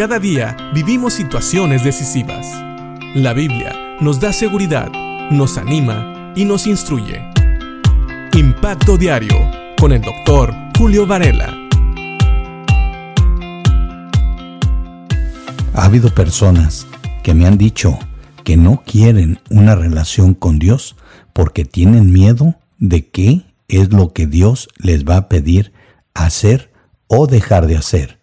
Cada día vivimos situaciones decisivas. La Biblia nos da seguridad, nos anima y nos instruye. Impacto Diario con el doctor Julio Varela. Ha habido personas que me han dicho que no quieren una relación con Dios porque tienen miedo de qué es lo que Dios les va a pedir hacer o dejar de hacer.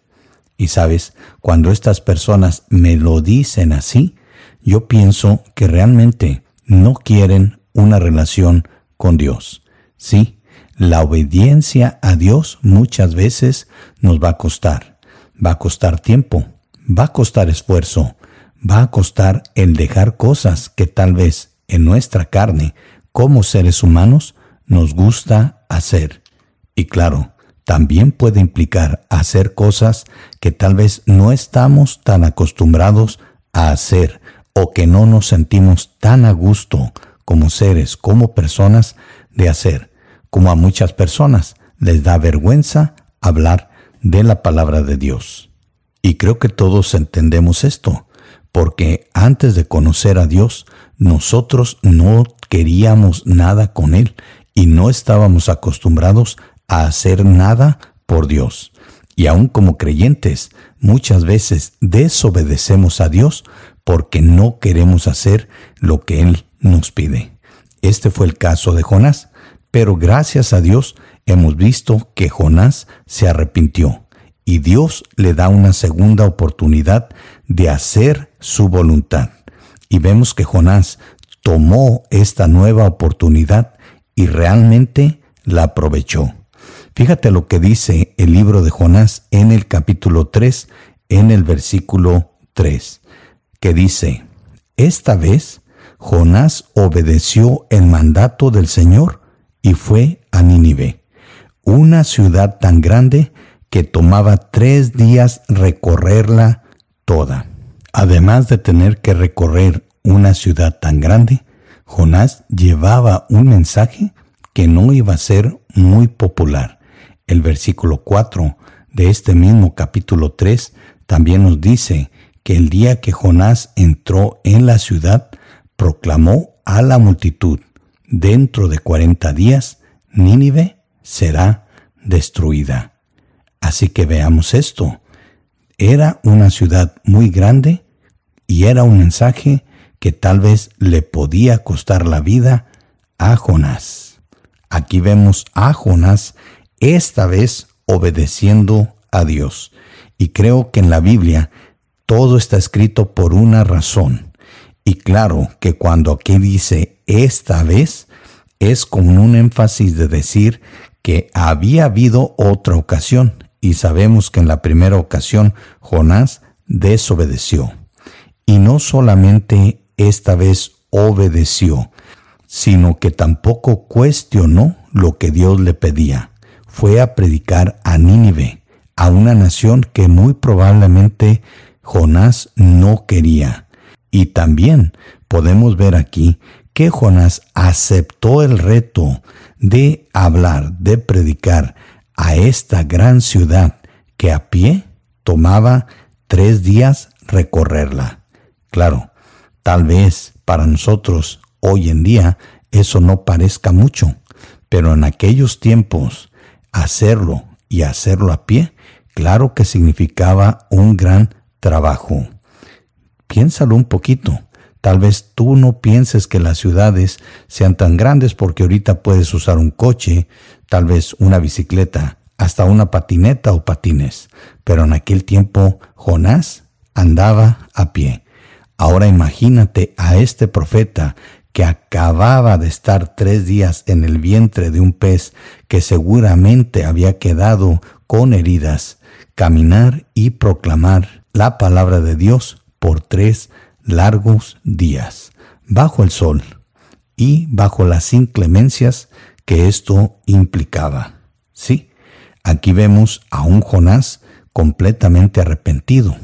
Y sabes, cuando estas personas me lo dicen así, yo pienso que realmente no quieren una relación con Dios. Sí, la obediencia a Dios muchas veces nos va a costar. Va a costar tiempo, va a costar esfuerzo, va a costar el dejar cosas que tal vez en nuestra carne, como seres humanos, nos gusta hacer. Y claro, también puede implicar hacer cosas que tal vez no estamos tan acostumbrados a hacer o que no nos sentimos tan a gusto como seres, como personas de hacer, como a muchas personas les da vergüenza hablar de la palabra de Dios. Y creo que todos entendemos esto, porque antes de conocer a Dios, nosotros no queríamos nada con Él y no estábamos acostumbrados a hacer nada por Dios. Y aun como creyentes, muchas veces desobedecemos a Dios porque no queremos hacer lo que Él nos pide. Este fue el caso de Jonás, pero gracias a Dios hemos visto que Jonás se arrepintió y Dios le da una segunda oportunidad de hacer su voluntad. Y vemos que Jonás tomó esta nueva oportunidad y realmente la aprovechó. Fíjate lo que dice el libro de Jonás en el capítulo 3, en el versículo 3, que dice, Esta vez Jonás obedeció el mandato del Señor y fue a Nínive, una ciudad tan grande que tomaba tres días recorrerla toda. Además de tener que recorrer una ciudad tan grande, Jonás llevaba un mensaje que no iba a ser muy popular el versículo 4 de este mismo capítulo 3 también nos dice que el día que Jonás entró en la ciudad, proclamó a la multitud, dentro de cuarenta días, Nínive será destruida. Así que veamos esto. Era una ciudad muy grande y era un mensaje que tal vez le podía costar la vida a Jonás. Aquí vemos a Jonás esta vez obedeciendo a Dios. Y creo que en la Biblia todo está escrito por una razón. Y claro que cuando aquí dice esta vez, es con un énfasis de decir que había habido otra ocasión. Y sabemos que en la primera ocasión Jonás desobedeció. Y no solamente esta vez obedeció, sino que tampoco cuestionó lo que Dios le pedía fue a predicar a Nínive, a una nación que muy probablemente Jonás no quería. Y también podemos ver aquí que Jonás aceptó el reto de hablar, de predicar a esta gran ciudad que a pie tomaba tres días recorrerla. Claro, tal vez para nosotros hoy en día eso no parezca mucho, pero en aquellos tiempos hacerlo y hacerlo a pie, claro que significaba un gran trabajo. Piénsalo un poquito. Tal vez tú no pienses que las ciudades sean tan grandes porque ahorita puedes usar un coche, tal vez una bicicleta, hasta una patineta o patines. Pero en aquel tiempo Jonás andaba a pie. Ahora imagínate a este profeta que acababa de estar tres días en el vientre de un pez que seguramente había quedado con heridas, caminar y proclamar la palabra de Dios por tres largos días, bajo el sol y bajo las inclemencias que esto implicaba. Sí, aquí vemos a un Jonás completamente arrepentido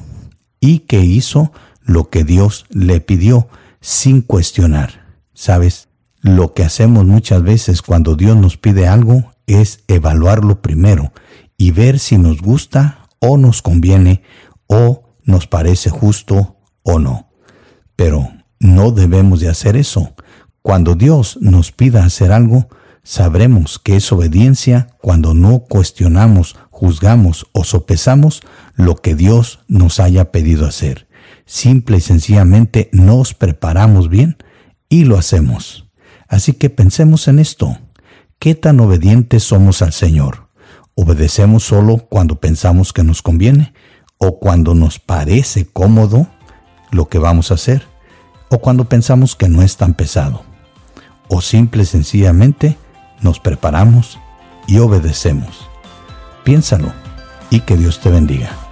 y que hizo lo que Dios le pidió sin cuestionar. Sabes, lo que hacemos muchas veces cuando Dios nos pide algo es evaluarlo primero y ver si nos gusta o nos conviene o nos parece justo o no. Pero no debemos de hacer eso. Cuando Dios nos pida hacer algo, sabremos que es obediencia cuando no cuestionamos, juzgamos o sopesamos lo que Dios nos haya pedido hacer. Simple y sencillamente nos preparamos bien y lo hacemos. Así que pensemos en esto. ¿Qué tan obedientes somos al Señor? ¿Obedecemos solo cuando pensamos que nos conviene o cuando nos parece cómodo lo que vamos a hacer o cuando pensamos que no es tan pesado? ¿O simple y sencillamente nos preparamos y obedecemos? Piénsalo y que Dios te bendiga.